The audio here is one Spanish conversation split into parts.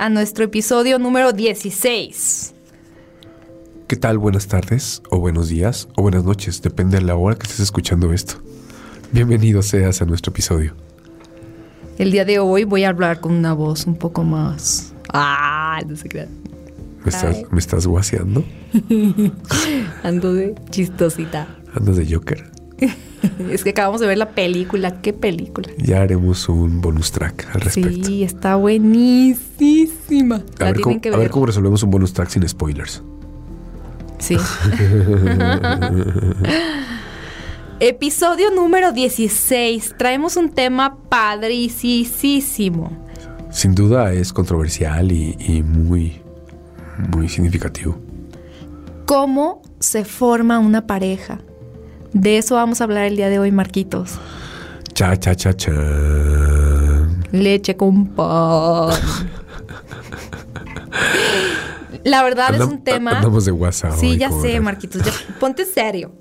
a nuestro episodio número 16. ¿Qué tal? Buenas tardes, o buenos días, o buenas noches, depende de la hora que estés escuchando esto. Bienvenido seas a nuestro episodio. El día de hoy voy a hablar con una voz un poco más... Ah, no se crean. ¿Me estás. ¿me estás guaseando? Ando de chistosita. ¿Andas de Joker? Es que acabamos de ver la película. ¿Qué película? Ya haremos un bonus track al respecto. Sí, está buenísima. a, La ver cómo, que a ver. ver cómo resolvemos un bonus track sin spoilers. Sí. Episodio número 16. Traemos un tema padricísimo. Sin duda es controversial y, y muy, muy significativo. ¿Cómo se forma una pareja? De eso vamos a hablar el día de hoy, Marquitos. Cha, cha, cha, cha. Leche con pan. La verdad es un tema. Andamos de WhatsApp. Sí, ya ¿cómo sé? Marquitos. ya- ponte serio.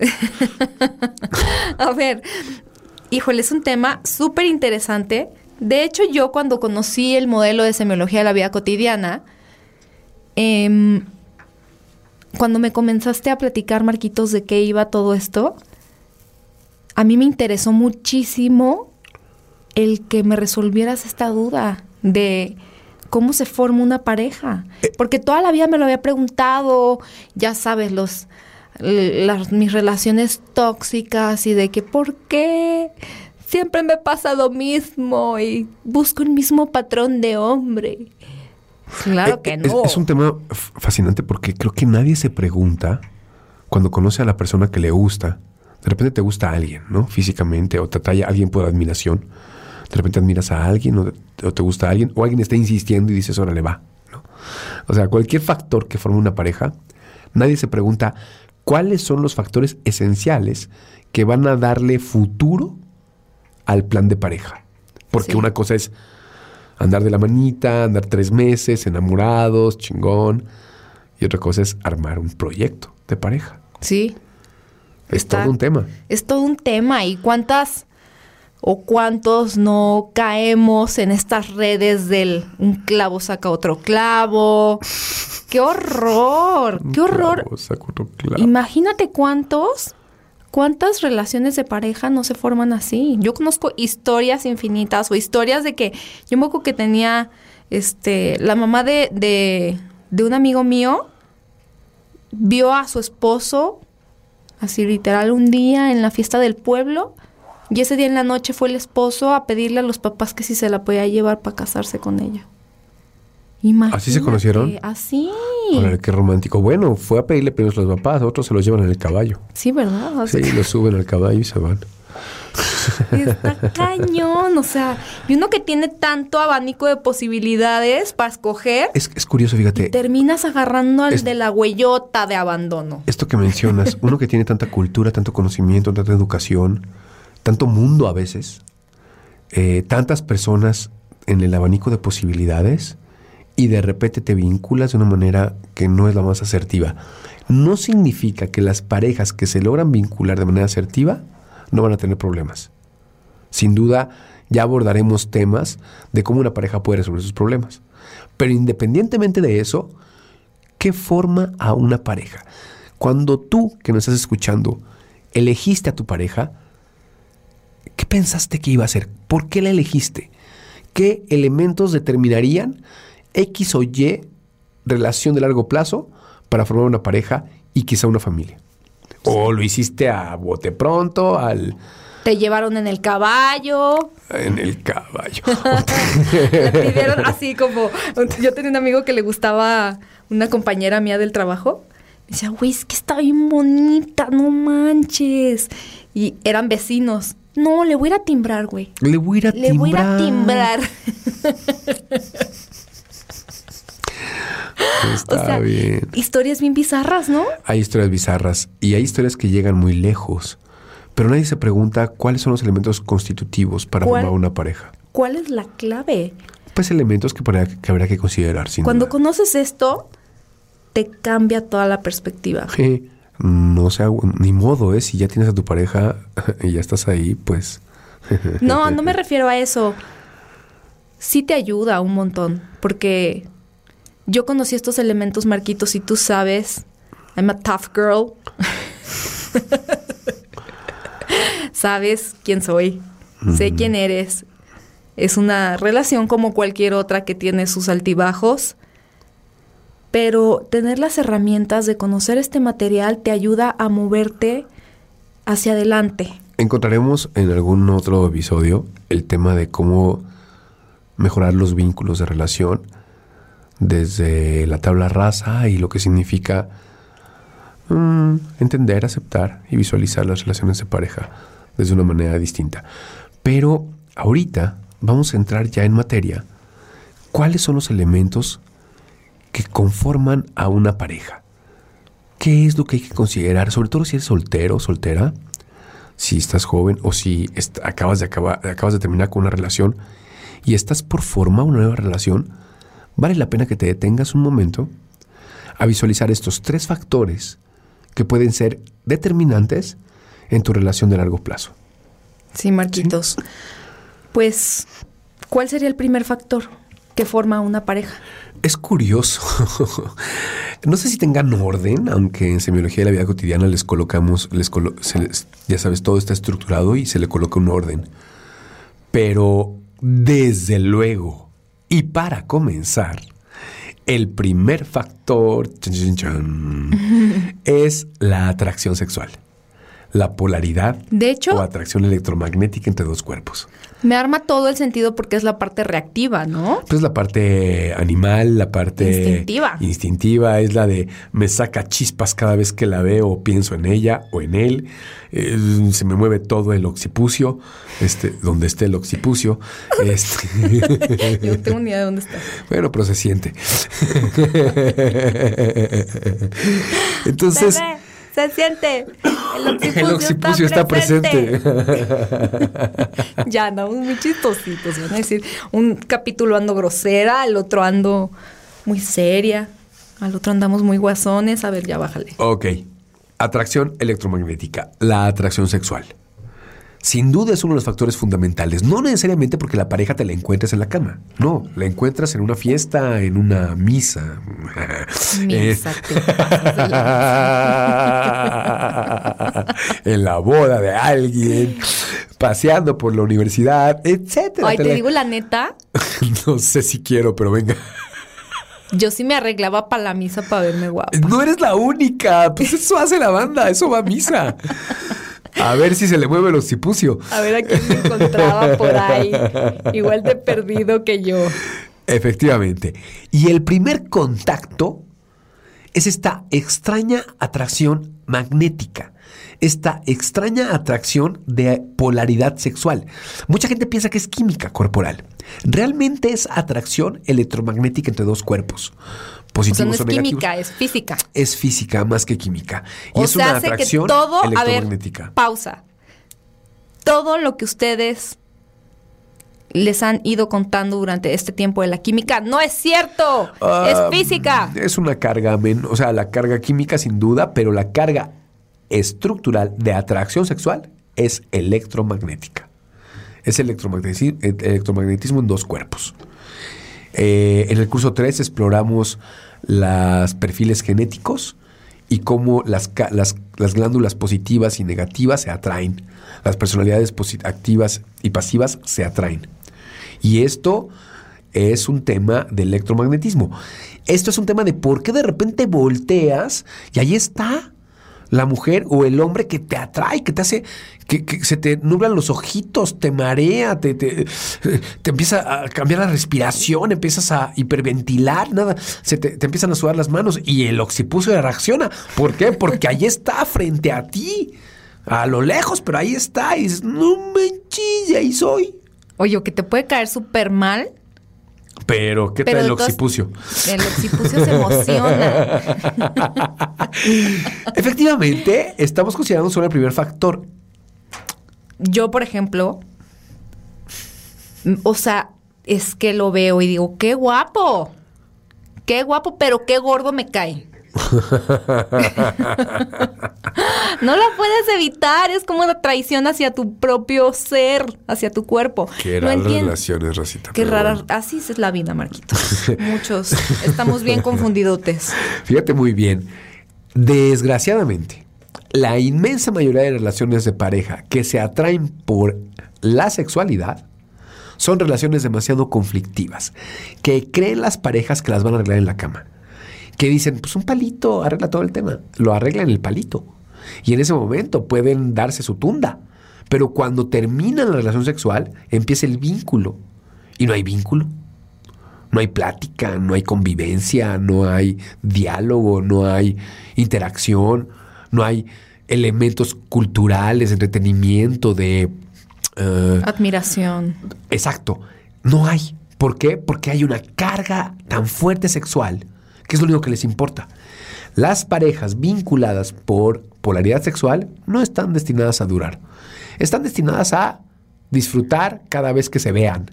A ver, híjole, es un tema súper interesante. De hecho, yo cuando conocí el modelo de semiología de la vida cotidiana, em, cuando me comenzaste a platicar, Marquitos, de qué iba todo esto, a mí me interesó muchísimo el que me resolvieras esta duda de cómo se forma una pareja. Porque toda la vida me lo había preguntado, ya sabes, los las, mis relaciones tóxicas y de que por qué siempre me pasa lo mismo y busco el mismo patrón de hombre. Claro Eh, que es- no. Es, un tema fascinante porque creo que nadie se pregunta cuando conoce a la persona que le gusta. De repente te gusta a alguien, ¿no? Físicamente, o te atrae a alguien por admiración. De repente admiras a alguien, o, o te gusta a alguien, o alguien está insistiendo y dices, órale, va, ¿no? O sea, cualquier factor que forme una pareja, nadie se pregunta cuáles son los factores esenciales que van a darle futuro al plan de pareja. Porque Sí. una cosa es andar de la manita, andar tres meses, enamorados, chingón. Y otra cosa es armar un proyecto de pareja. Sí. Es Está- todo un tema. Es todo un tema. ¿Y cuántas o cuántos no caemos en estas redes del un clavo saca otro clavo? ¡Qué horror! ¡Qué horror! Clavo, saco otro clavo. Imagínate cuántos, cuántas relaciones de pareja no se forman así. Yo conozco historias infinitas o historias de que yo me acuerdo que tenía este la mamá de, de, de un amigo mío vio a su esposo así literal un día en la fiesta del pueblo y ese día en la noche fue el esposo a pedirle a los papás que si se la podía llevar para casarse con ella. Imagínate, ¿Así se conocieron? Así. Órale, qué romántico. Bueno, fue a pedirle permiso a los papás, otros se los llevan en el caballo. Sí, ¿verdad? O sea, Sí, los suben al caballo y se van. Está cañón, o sea, y uno que tiene tanto abanico de posibilidades para escoger, Es, es curioso, fíjate. terminas agarrando al Es- de la huellota de abandono. Esto que mencionas, uno que tiene tanta cultura, tanto conocimiento, tanta educación, tanto mundo a veces, eh, tantas personas en el abanico de posibilidades y de repente te vinculas de una manera que no es la más asertiva. No significa que las parejas que se logran vincular de manera asertiva no van a tener problemas. Sin duda, ya abordaremos temas de cómo una pareja puede resolver sus problemas. Pero independientemente de eso, ¿qué forma a una pareja? Cuando tú, que nos estás escuchando, elegiste a tu pareja, ¿qué pensaste que iba a ser? ¿Por qué la elegiste? ¿Qué elementos determinarían X o Y relación de largo plazo para formar una pareja y quizá una familia? O lo hiciste a bote pronto, al Te llevaron en el caballo, en el caballo. le pidieron así como... Yo tenía un amigo que le gustaba una compañera mía del trabajo. Me decía, güey, es que está bien bonita, no manches. Y eran vecinos. No, le voy a ir a timbrar, güey. Le voy a ir a Le voy a ir a timbrar. Está o sea, bien. historias bien bizarras, ¿no? Hay historias bizarras y hay historias que llegan muy lejos. Pero nadie se pregunta cuáles son los elementos constitutivos para formar una pareja. ¿Cuál es la clave? Pues elementos que, para- que habrá que considerar. Sin Cuando duda. conoces esto, te cambia toda la perspectiva. Sí, no sea ni modo, ¿eh? Si ya tienes a tu pareja y ya estás ahí, pues. No, no me refiero a eso. Sí te ayuda un montón, porque yo conocí estos elementos, Marquitos, y tú sabes, I'm a tough girl. sabes quién soy, sé quién eres. Es una relación como cualquier otra que tiene sus altibajos, pero tener las herramientas de conocer este material te ayuda a moverte hacia adelante. Encontraremos en algún otro episodio el tema de cómo mejorar los vínculos de relación desde la tabla rasa y lo que significa mm, entender, aceptar y visualizar las relaciones de pareja desde una manera distinta. Pero ahorita vamos a entrar ya en materia. ¿Cuáles son los elementos que conforman a una pareja? ¿Qué es lo que hay que considerar? Sobre todo si eres soltero o soltera, si estás joven o si acabas, de acabar, acabas de terminar con una relación y estás por formar una nueva relación, vale la pena que te detengas un momento a visualizar estos tres factores que pueden ser determinantes en tu relación de largo plazo. Sí, Marquitos. Pues, ¿cuál sería el primer factor que forma una pareja? Es curioso. no sé si tengan orden, aunque en semiología de la vida cotidiana les colocamos, les colo- se les- ya sabes, todo está estructurado y se le coloca un orden. Pero desde luego, y para comenzar, el primer factor chan, chan, chan, es la atracción sexual. La polaridad De hecho- o atracción electromagnética entre dos cuerpos. Me arma todo el sentido porque es la parte reactiva, ¿no? Pues la parte animal, la parte Instintiva. instintiva es la de me saca chispas cada vez que la veo o pienso en ella o en él. Eh, se me mueve todo el occipucio, este, donde esté el occipucio. Este, Yo tengo ni idea de dónde está. bueno, pero se siente. Entonces, Bebé, se siente. El occipucio, el occipucio está presente. ya andamos muy chistositos. Van a decir, un capítulo ando grosera, al otro ando muy seria, al otro andamos muy guasones. A ver, ya bájale. Ok. Atracción electromagnética, la atracción sexual. Sin duda es uno de los factores fundamentales. No necesariamente porque la pareja te la encuentres en la cama. No, la encuentras en una fiesta, en una misa. Misa, Eh, te en la boda de alguien, paseando por la universidad, etcétera. Ay, te la- digo la neta, No sé si quiero, pero venga. yo sí me arreglaba para la misa para verme guapa. No eres la única. Pues eso hace la banda, eso va a misa. A ver si se le mueve el occipucio. A ver a quién me encontraba por ahí. Igual de perdido que yo. Efectivamente. Y el primer contacto es esta extraña atracción magnética, esta extraña atracción de polaridad sexual. Mucha gente piensa que es química corporal. Realmente es atracción electromagnética entre dos cuerpos, O sea, positivos no o, es negativos. química, es física. Es física más que química. Y o es sea, una hace que atracción todo, a ver, electromagnética. pausa. Todo lo que ustedes les han ido contando durante este tiempo de la química no es cierto, Ah, es física. Es una carga, men- o sea, la carga química sin duda, pero la carga estructural de atracción sexual es electromagnética. Es electromagnetismo, electromagnetismo en dos cuerpos. Eh, en el curso 3 exploramos los perfiles genéticos y cómo las, las- las glándulas positivas y negativas se atraen. Las personalidades activas y pasivas se atraen. Y esto es un tema de electromagnetismo. Esto es un tema de por qué de repente volteas y ahí está la mujer o el hombre que te atrae, que te hace, que, se te nublan los ojitos, te marea, te, te, te empieza a cambiar la respiración, empiezas a hiperventilar, nada, se te, empiezan a sudar las manos y el occipucio reacciona. ¿Por qué? Porque ahí está frente a ti, a lo lejos, pero ahí está y dices, no manches, ahí soy. Oye, o que te puede caer súper mal Pero, ¿qué Pero tal el occipucio? El occipucio se emociona. Efectivamente, estamos considerando solo el primer factor. Yo, por ejemplo, o sea, es que lo veo y digo, qué guapo. Qué guapo, pero qué gordo me cae. no lo puedes evitar, es como una traición hacia tu propio ser, hacia tu cuerpo. no entiendo. relaciones, Rosita. Qué pero rara, bueno. así es la vida, Marquitos. Muchos estamos bien confundidotes. Fíjate muy bien. Desgraciadamente, la inmensa mayoría de relaciones de pareja que se atraen por la sexualidad son relaciones demasiado conflictivas, que creen las parejas que las van a arreglar en la cama. Que dicen, pues un palito arregla todo el tema. Lo arreglan el palito. Y en ese momento pueden darse su tunda. Pero cuando termina la relación sexual, empieza el vínculo. Y no hay vínculo. No hay plática, no hay convivencia, no hay diálogo, no hay interacción, no hay elementos culturales, entretenimiento, de... eh, Admiración. Exacto. No hay. ¿Por qué? Porque hay una carga tan fuerte sexual, que es lo único que les importa. Las parejas vinculadas por polaridad sexual no están destinadas a durar. Están destinadas a disfrutar cada vez que se vean.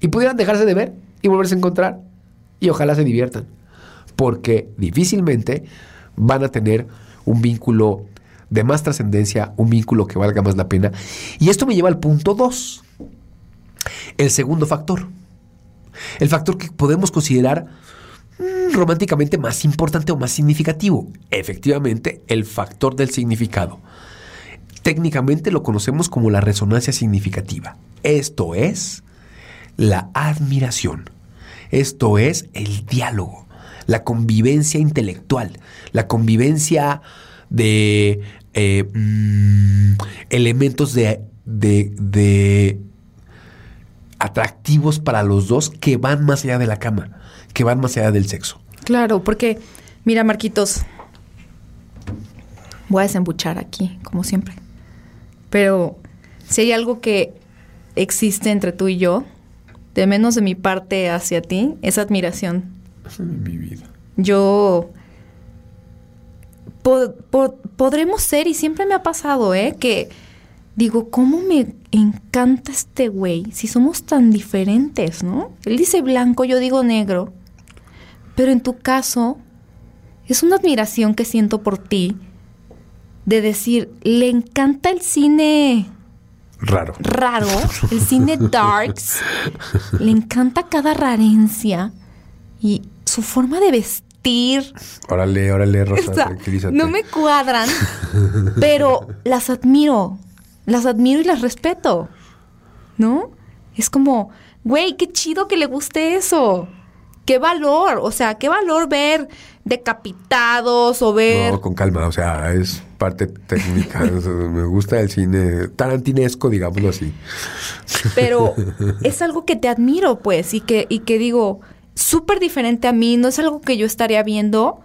Y pudieran dejarse de ver y volverse a encontrar. Y ojalá se diviertan. Porque difícilmente van a tener un vínculo de más trascendencia, un vínculo que valga más la pena. Y esto me lleva al punto 2. El segundo factor. El factor que podemos considerar románticamente más importante o más significativo. Efectivamente, el factor del significado. Técnicamente lo conocemos como la resonancia significativa. Esto es la admiración. Esto es el diálogo, la convivencia intelectual, la convivencia de eh, mm, elementos de, de- de atractivos para los dos que van más allá de la cama, que van más allá del sexo. Claro, porque, mira, Marquitos, voy a desembuchar aquí, como siempre. Pero si hay algo que existe entre tú y yo, de menos de mi parte hacia ti, es admiración. Mi vida. Yo po- po- podremos ser, y siempre me ha pasado, ¿eh? Que digo, ¿cómo me encanta este güey? Si somos tan diferentes, ¿no? Él dice blanco, yo digo negro. Pero en tu caso, es una admiración que siento por ti de decir, le encanta el cine Raro. raro, el cine darks, le encanta cada rarencia y su forma de vestir. Órale, órale, Rosa, tranquilízate. no me cuadran, pero las admiro, las admiro y las respeto, ¿no? Es como, güey, qué chido que le guste eso. Qué valor, o sea, qué valor ver decapitados o ver No, con calma, o sea, es parte técnica. o sea, me gusta el cine tarantinesco, digámoslo así. pero es algo que te admiro, pues, y que, y que digo, súper diferente a mí, no es algo que yo estaría viendo,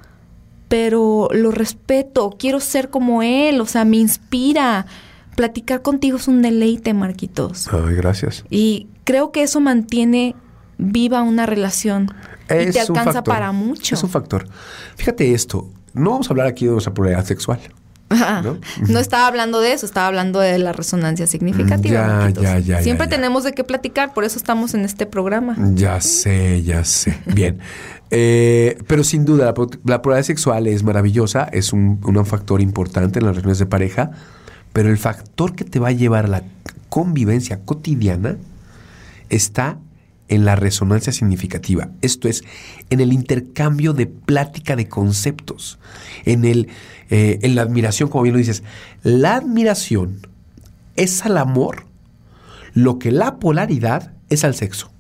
pero lo respeto, quiero ser como él, o sea, me inspira. Platicar contigo es un deleite, Marquitos. Ay, gracias. Y creo que eso mantiene viva una relación y te alcanza factor, para mucho. Es un factor. Fíjate esto, no vamos a hablar aquí de nuestra pluralidad sexual. ¿no? ¿no? estaba hablando de eso, estaba hablando de la resonancia significativa. Ya, Marquitos. ya, ya, Siempre ya, ya. tenemos de qué platicar, por eso estamos en este programa. Ya sé, ya sé. Bien. Eh, pero sin duda, la, la pluralidad sexual es maravillosa, es un, un factor importante en las relaciones de pareja, pero el factor que te va a llevar a la convivencia cotidiana está en la resonancia significativa. Esto es, en el intercambio de plática de conceptos, en, el, eh, en la admiración, como bien lo dices. La admiración es al amor lo que la polaridad es al sexo.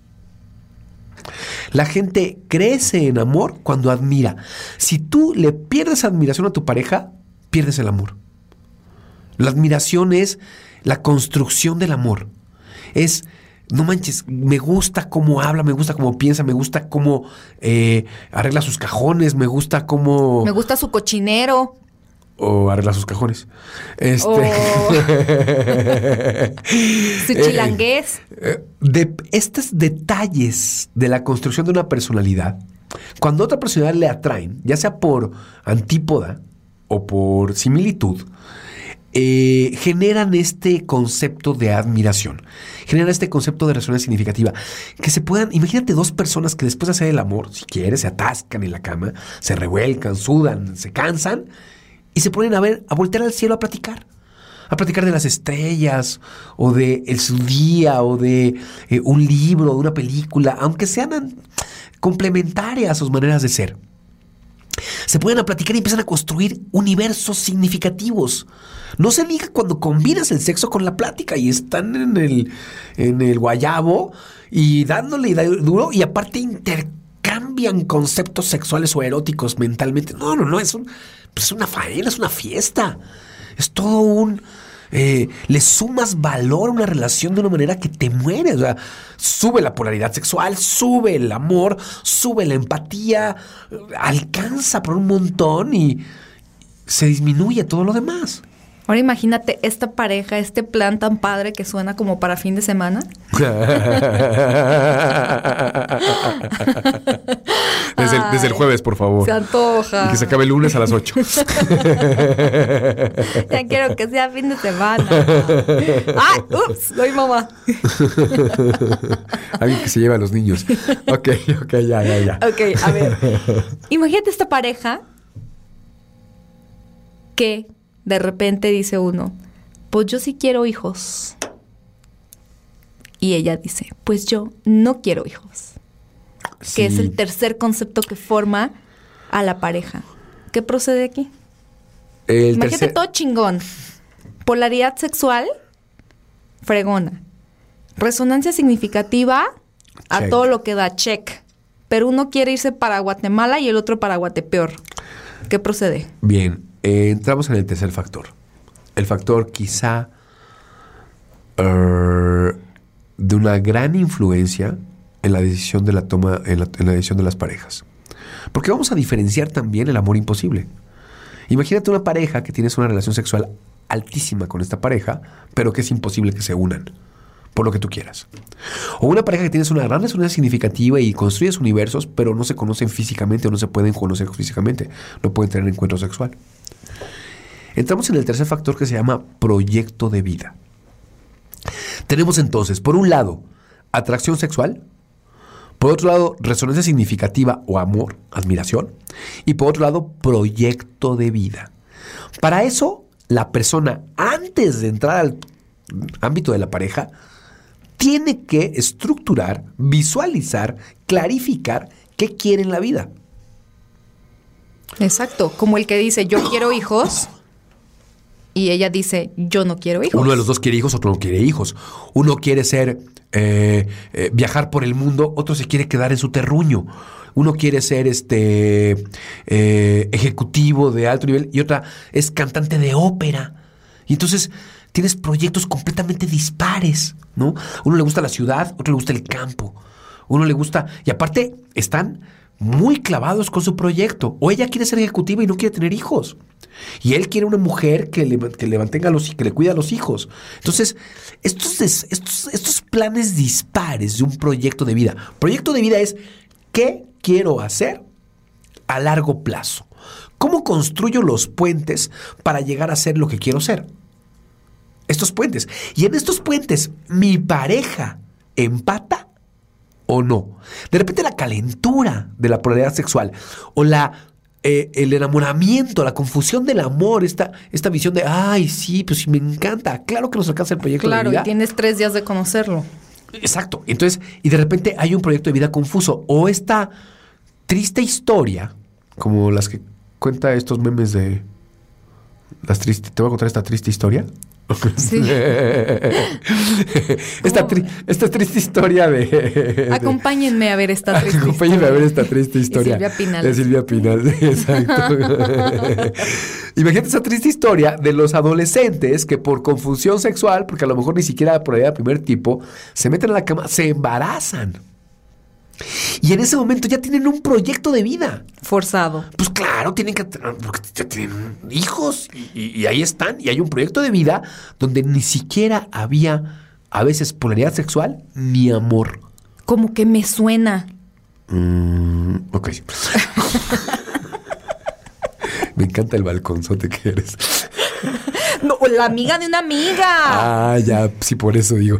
La gente crece en amor cuando admira. Si tú le pierdes admiración a tu pareja, pierdes el amor. La admiración es la construcción del amor. Es, no manches, me gusta cómo habla, me gusta cómo piensa, me gusta cómo eh, arregla sus cajones, me gusta cómo... Me gusta su cochinero. o arreglar sus cajones. Este, O- Su chilangués. eh, de estos detalles de la construcción de una personalidad, cuando otra personalidad le atraen, ya sea por antípoda o por similitud, eh, generan este concepto de admiración, generan este concepto de resonancia significativa, que se puedan, imagínate dos personas que después de hacer el amor, si quieres, se atascan en la cama, se revuelcan, sudan, se cansan y se ponen a ver, a voltear al cielo a platicar. A platicar de las estrellas, o de el, su día, o de eh, un libro, de una película, aunque sean an- complementarias a sus maneras de ser se pueden a platicar y empiezan a construir universos significativos. No se diga cuando combinas el sexo con la plática y están en el, en el guayabo y dándole duro y aparte intercambian conceptos sexuales o eróticos mentalmente. No, no, no, es, un, pues es una faena, es una fiesta. Es todo un... eh, le sumas valor a una relación de una manera que te muere. O sea, sube la polaridad sexual, sube el amor, sube la empatía, alcanza por un montón y se disminuye todo lo demás. Ahora imagínate esta pareja, este plan tan padre que suena como para fin de semana. desde, el, desde el jueves, por favor. Se antoja. Y que se acabe el lunes a las 8. Ya quiero que sea fin de semana. ¡Ay! ¡Ups! Soy mamá. Alguien que se lleva a los niños. Ok, ok, ya, ya, ya. Ok, a ver. Imagínate esta pareja que de repente dice uno, pues yo sí quiero hijos. Y ella dice, pues yo no quiero hijos. Que es el tercer concepto que forma a la pareja. ¿Qué procede aquí? El Imagínate tercer- todo chingón. Polaridad sexual, fregona. Resonancia significativa, a Check. todo lo que da check. Pero uno quiere irse para Guatemala y el otro para Guatepeor. ¿Qué procede? Bien, eh, entramos en el tercer factor. El factor quizá eh, de una gran influencia en la decisión de la toma, en la, en la decisión de las parejas. Porque vamos a diferenciar también el amor imposible. Imagínate una pareja que tienes una relación sexual altísima con esta pareja, pero que es imposible que se unan, por lo que tú quieras. O una pareja que tienes una gran resonancia significativa y construyes universos, pero no se conocen físicamente o no se pueden conocer físicamente, no pueden tener encuentro sexual. Entramos en el tercer factor que se llama proyecto de vida. Tenemos entonces, por un lado, atracción sexual, por otro lado, resonancia significativa o amor, admiración, y por otro lado, proyecto de vida. Para eso, la persona, antes de entrar al ámbito de la pareja, tiene que estructurar, visualizar, clarificar qué quiere en la vida. Exacto. Como el que dice, yo quiero hijos. Y ella dice, yo no quiero hijos. Uno de los dos quiere hijos, otro no quiere hijos. Uno quiere ser, eh, eh, viajar por el mundo, otro se quiere quedar en su terruño. Uno quiere ser este eh, ejecutivo de alto nivel y otra es cantante de ópera. Y entonces tienes proyectos completamente dispares, ¿no? Uno le gusta la ciudad, otro le gusta el campo. Uno le gusta, y aparte están muy clavados con su proyecto. O ella quiere ser ejecutiva y no quiere tener hijos. Y él quiere una mujer que le, que le mantenga los que le cuida a los hijos. Entonces, estos, estos, estos planes dispares de un proyecto de vida. Proyecto de vida es ¿qué quiero hacer a largo plazo? ¿Cómo construyo los puentes para llegar a ser lo que quiero ser? Estos puentes. Y en estos puentes, mi pareja empata o no. De repente la calentura de la polaridad sexual o la eh, el enamoramiento, la confusión del amor, esta, esta visión de, ay, sí, pues sí, me encanta, claro que nos alcanza el proyecto Claro, de y vida. tienes tres días de conocerlo. Exacto. Entonces, y de repente hay un proyecto de vida confuso o esta triste historia, como las que cuenta estos memes de las tristes. Te voy a contar esta triste historia. Sí. esta, tri- esta triste historia de. de- Acompáñenme a ver esta triste Acompáñenme a ver historia. esta triste historia. Silvia Pinal. De Silvia Pinal, exacto. Imagínate esa triste historia de los adolescentes que por confusión sexual, porque a lo mejor ni siquiera por ahí primer tipo, se meten a la cama, se embarazan. Y en ese momento ya tienen un proyecto de vida. Forzado. Pues claro, tienen que porque ya tienen hijos y, ahí están. Y hay un proyecto de vida donde ni siquiera había a veces polaridad sexual ni amor. Como que me suena. Mm, ok. Me encanta el balconzote que eres. No, la amiga de una amiga. Ah, ya, sí, por eso digo.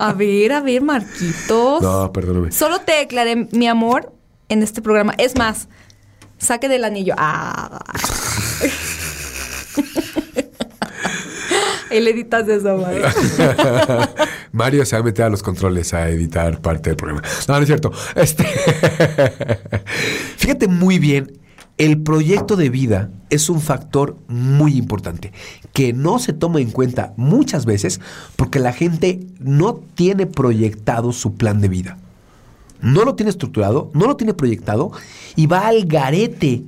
A ver, a ver, Marquitos. No, perdóname. Solo te declaré mi amor en este programa. Es más, saque del anillo. Ah. Él editas eso, madre. Mario se va a meter a los controles a editar parte del programa. No, no es cierto. Este... Fíjate muy bien, el proyecto de vida es un factor muy importante que no se toma en cuenta muchas veces porque la gente no tiene proyectado su plan de vida. No lo tiene estructurado, no lo tiene proyectado y va al garete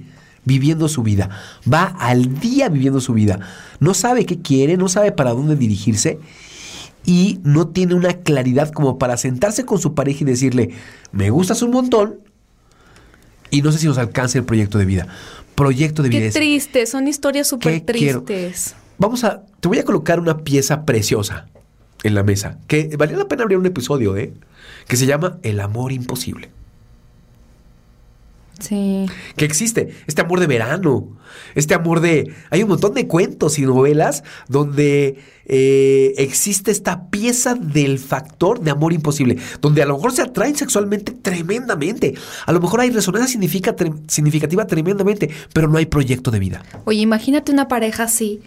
viviendo su vida. Va al día viviendo su vida. No sabe qué quiere, no sabe para dónde dirigirse y no tiene una claridad como para sentarse con su pareja y decirle, me gustas un montón y no sé si nos alcance el proyecto de vida. Proyecto de vida Qué es, triste, son historias súper tristes. Vamos a, te voy a colocar una pieza preciosa en la mesa, que valía la pena abrir un episodio, ¿eh? Que se llama El amor imposible. Sí. que existe, este amor de verano, este amor de... Hay un montón de cuentos y novelas donde eh, existe esta pieza del factor de amor imposible, donde a lo mejor se atraen sexualmente tremendamente, a lo mejor hay resonancia significa- tre- significativa tremendamente, pero no hay proyecto de vida. Oye, imagínate una pareja así,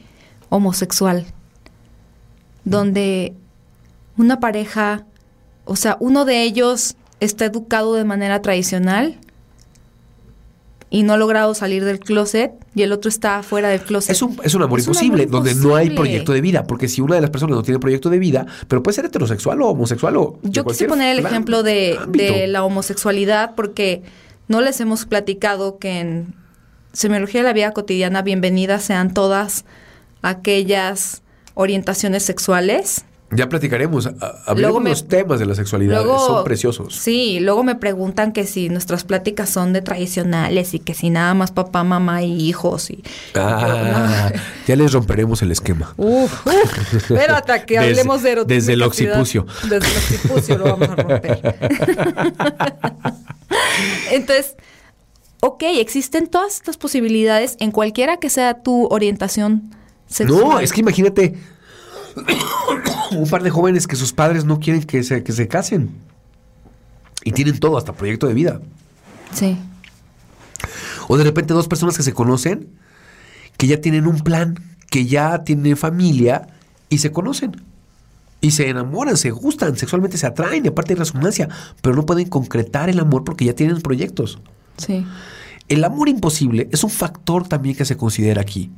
homosexual, donde una pareja, o sea, uno de ellos está educado de manera tradicional y no ha logrado salir del closet y el otro está fuera del closet. Es un, es un amor Es un imposible, amor donde no hay proyecto de vida, porque si una de las personas no tiene proyecto de vida, pero puede ser heterosexual o homosexual o... Yo quise poner el ejemplo de, de la homosexualidad porque no les hemos platicado que en Semiología de la Vida Cotidiana, bienvenidas sean todas aquellas orientaciones sexuales. Ya platicaremos, hablaremos me- los temas de la sexualidad, Luego, son preciosos. Sí, luego me preguntan que si nuestras pláticas son de tradicionales y que si nada más papá, mamá y hijos. Y, Ah, ya les romperemos el esquema. Uf, uf, espérate que Desde- hablemos de erotismo desde el occipucio. Desde el occipucio lo vamos a romper. Entonces, ok, existen todas estas posibilidades en cualquiera que sea tu orientación sexual. No, es que imagínate un par de jóvenes que sus padres no quieren que se, que se casen. Y tienen todo, hasta proyecto de vida. Sí. O de repente dos personas que se conocen, que ya tienen un plan, que ya tienen familia y se conocen. Y se enamoran, se gustan, sexualmente se atraen y aparte hay resonancia, pero no pueden concretar el amor porque ya tienen proyectos. Sí. El amor imposible es un factor también que se considera aquí.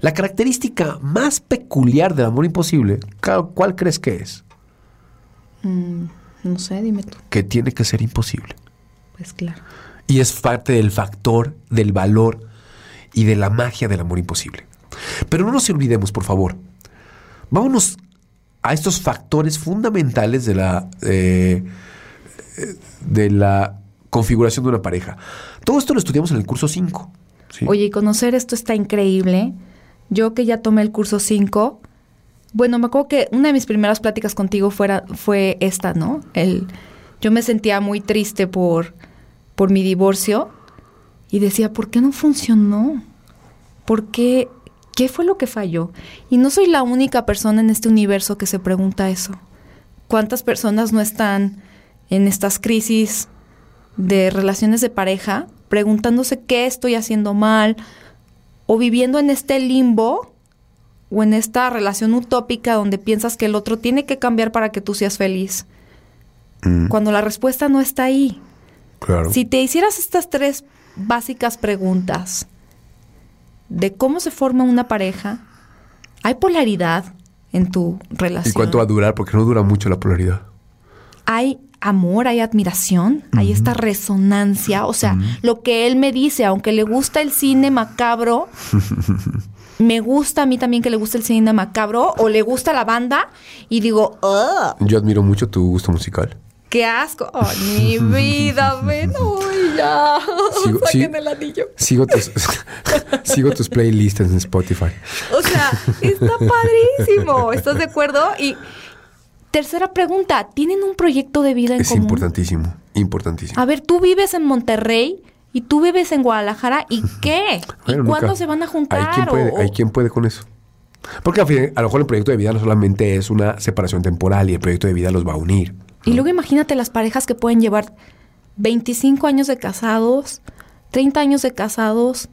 La característica más peculiar del amor imposible, ¿cuál crees que es? Mm, no sé, dime tú. Que tiene que ser imposible. Pues claro. Y es parte del factor, del valor y de la magia del amor imposible. Pero no nos olvidemos, por favor. Vámonos a estos factores fundamentales de la, eh, eh, de la configuración de una pareja. Todo esto lo estudiamos en el curso 5. ¿sí? Oye, y conocer esto está increíble. Yo que ya tomé el curso 5, bueno, me acuerdo que una de mis primeras pláticas contigo fuera, fue esta, ¿no? El, yo me sentía muy triste por, por mi divorcio y decía, ¿por qué no funcionó? ¿Por qué? ¿Qué fue lo que falló? Y no soy la única persona en este universo que se pregunta eso. ¿Cuántas personas no están en estas crisis de relaciones de pareja preguntándose qué estoy haciendo mal o viviendo en este limbo o en esta relación utópica donde piensas que el otro tiene que cambiar para que tú seas feliz? Mm, Cuando la respuesta no está ahí. claro. Si te hicieras estas tres básicas preguntas de cómo se forma una pareja, ¿hay polaridad en tu relación? ¿Y cuánto va a durar? Porque no dura mucho la polaridad. hay amor, hay admiración, hay esta resonancia, o sea, lo que él me dice, aunque le gusta el cine macabro, me gusta a mí también que le gusta el cine macabro o le gusta la banda y digo, "Ugh". Yo admiro mucho tu gusto musical. ¡Qué asco! ¡Oh, mi vida! ¡Ven! ¡Uy, ya! Sigo- Saquen sí. el anillo. Sigo tus, sigo tus playlists en Spotify. O sea, está padrísimo. ¿Estás de acuerdo? Y tercera pregunta, ¿tienen un proyecto de vida en Es común? importantísimo, importantísimo. A ver, tú vives en Monterrey y tú vives en Guadalajara, ¿y qué? Bueno, ¿Y cuándo nunca- se van a juntar? Hay quien, puede, O- hay quien puede con eso. Porque a lo mejor el proyecto de vida no solamente es una separación temporal y el proyecto de vida los va a unir. Y luego imagínate las parejas que pueden llevar 25 años de casados, 30 años de casados,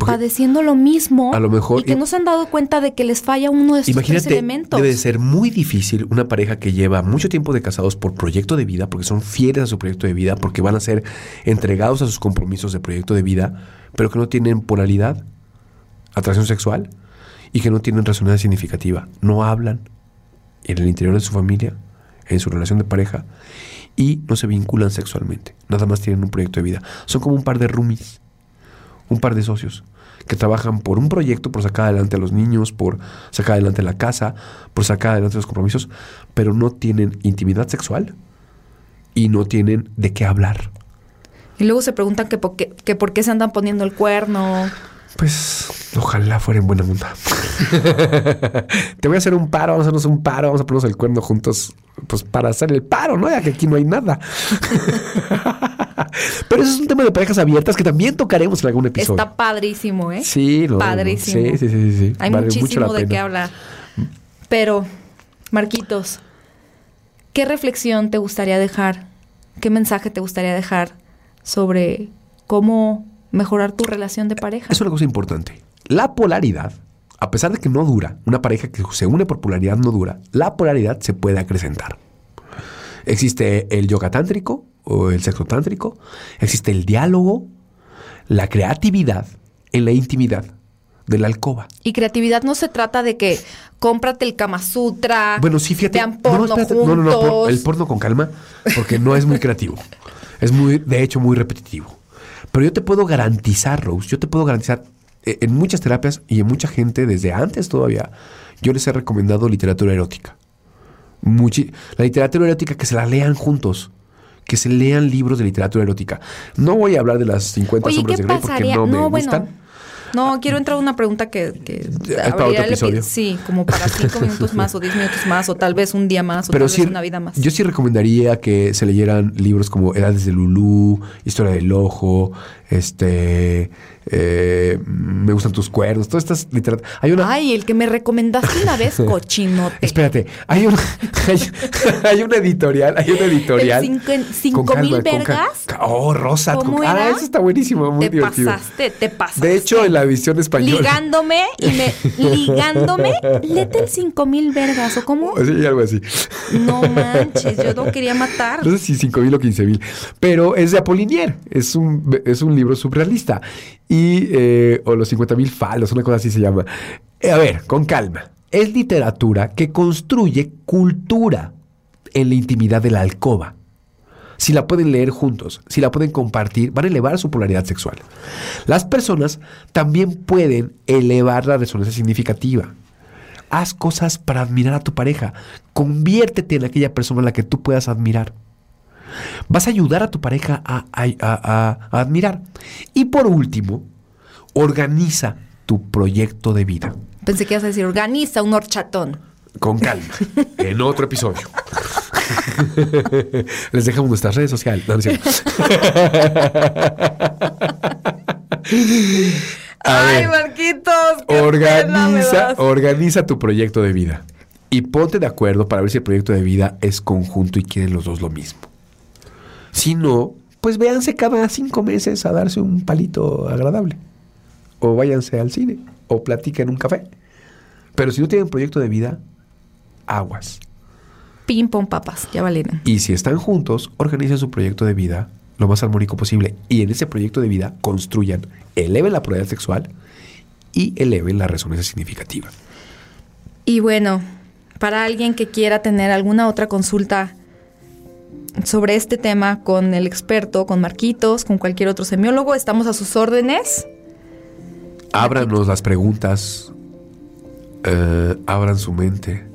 Porque padeciendo lo mismo. a lo mejor- Y que no se han dado cuenta de que les falla uno de estos tres Imagínate, elementos. debe de ser muy difícil una pareja que lleva mucho tiempo de casados por proyecto de vida, porque son fieles a su proyecto de vida, porque van a ser entregados a sus compromisos de proyecto de vida, pero que no tienen polaridad, atracción sexual y que no tienen resonancia significativa. No hablan en el interior de su familia, en su relación de pareja y no se vinculan sexualmente. Nada más tienen un proyecto de vida. Son como un par de roomies, un par de socios que trabajan por un proyecto, por sacar adelante a los niños, por sacar adelante la casa, por sacar adelante los compromisos, pero no tienen intimidad sexual y no tienen de qué hablar. Y luego se preguntan que por qué, por qué se andan poniendo el cuerno. Pues ojalá fuera en buena onda. Te voy a hacer un paro, vamos a hacernos un paro, vamos a ponernos el cuerno juntos, pues para hacer el paro, ¿no? Ya que aquí no hay nada. Pero eso es un tema de parejas abiertas que también tocaremos en algún episodio. Está padrísimo, ¿eh? Sí, no, Padrísimo. Sí, sí, sí, sí. Hay Vale muchísimo de qué hablar. Pero, Marquitos, ¿qué reflexión te gustaría dejar? ¿Qué mensaje te gustaría dejar sobre cómo mejorar tu relación de pareja? Es una cosa importante. La polaridad, a pesar de que no dura, una pareja que se une por polaridad no dura, la polaridad se puede acrecentar. Existe el yoga tántrico o el sexo tántrico, existe el diálogo, la creatividad en la intimidad de la alcoba. Y creatividad no se trata de que cómprate el Kama Sutra, Bueno, sí, fíjate. vean porno espérate, juntos. no, no, no, por- el porno con calma, porque no es muy creativo. Es muy, de hecho, muy repetitivo. Pero yo te puedo garantizar, Rose, yo te puedo garantizar, eh, en muchas terapias y en mucha gente desde antes todavía, yo les he recomendado literatura erótica. Muchi- la literatura erótica que se la lean juntos. Que se lean libros de literatura erótica. No voy a hablar de las 50 Oye, sombras ¿qué de Grey porque no me bueno. gustan. No, quiero entrar a una pregunta que, que Es para otro episodio. Sí, como para cinco minutos más o diez minutos más o tal vez un día más o Pero tal sí, vez una vida más. yo sí recomendaría que se leyeran libros como Edades de Lulú, Historia del Ojo, este, eh, Me gustan tus cuernos, todas estas literaturas. Hay una, Ay, el que me recomendaste una vez, cochinote. espérate, hay una, hay, hay una editorial, hay una editorial. ¿El cinco- cinco con mil calma, con cal- vergas? Oh, Rosa, ¿Cómo con- era? ah, eso está buenísimo, muy te divertido. pasaste, te pasaste. De hecho, en la visión española. Ligándome y me... Ligándome, lete el cinco mil vergas, ¿o cómo? Sí, algo así. No manches, yo no quería matar. No sé si 5 mil o 15 mil. Pero es de Apollinier. Es un, es un libro surrealista. Y, eh, o los 50 mil falos, una cosa así se llama. Eh, a ver, con calma. Es literatura que construye cultura en la intimidad de la alcoba. Si la pueden leer juntos, si la pueden compartir, van a elevar su polaridad sexual. Las personas también pueden elevar la resonancia significativa. Haz cosas para admirar a tu pareja. Conviértete en aquella persona a la que tú puedas admirar. Vas a ayudar a tu pareja a, a- a- a- a admirar. Y por último, organiza tu proyecto de vida. Pensé que ibas a decir, organiza un horchatón. Con calma. en otro episodio. Les dejamos nuestras redes sociales. No. A Ay, ver. Marquitos, Organiza, organiza tu proyecto de vida. Y ponte de acuerdo para ver si el proyecto de vida es conjunto y quieren los dos lo mismo. Si no, pues véanse cada cinco meses a darse un palito agradable. O váyanse al cine. O platiquen en un café. Pero si no tienen proyecto de vida, aguas. Ping pong papas, ya valieron. Y si están juntos, organicen su proyecto de vida lo más armónico posible. Y en ese proyecto de vida construyan, eleven la polaridad sexual y eleven la resonancia significativa. Y bueno, para alguien que quiera tener alguna otra consulta sobre este tema con el experto, con Marquitos, con cualquier otro semiólogo, estamos a sus órdenes. Ábranos las preguntas, eh, abran su mente,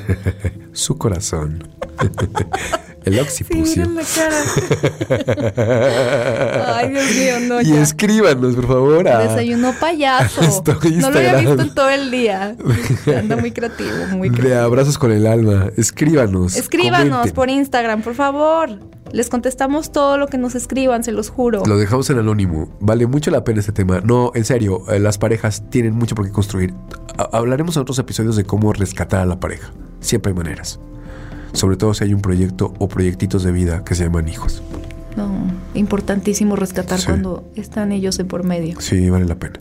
su corazón. El Sí, occipucio. miren la cara. Ay, Dios mío, no, y ya. escríbanos, por favor. a- Desayuno payaso. Estoy no lo había visto en todo el día. Anda muy creativo, muy de creativo. abrazos con el alma. Escríbanos. Escríbanos comenten. por Instagram, por favor. Les contestamos todo lo que nos escriban, se los juro. Lo dejamos en anónimo. Vale mucho la pena este tema. No, en serio, eh, las parejas tienen mucho por qué construir. Ha- hablaremos en otros episodios de cómo rescatar a la pareja. Siempre hay maneras. Sobre todo si hay un proyecto o proyectitos de vida que se llaman hijos. No, importantísimo rescatar Sí. cuando están ellos de por medio. Sí, vale la pena.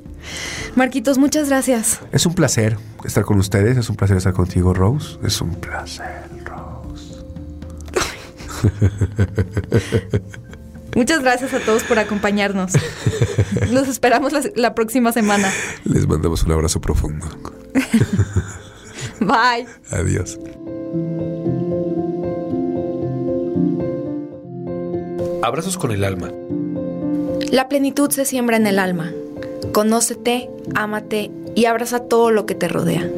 Marquitos, muchas gracias. Es un placer estar con ustedes. Es un placer estar contigo, Rose. Es un placer, Rose. Muchas gracias a todos por acompañarnos. Los esperamos la, la próxima semana. Les mandamos un abrazo profundo. Bye. Adiós. Abrazos con el alma. La plenitud se siembra en el alma. Conócete, ámate y abraza todo lo que te rodea.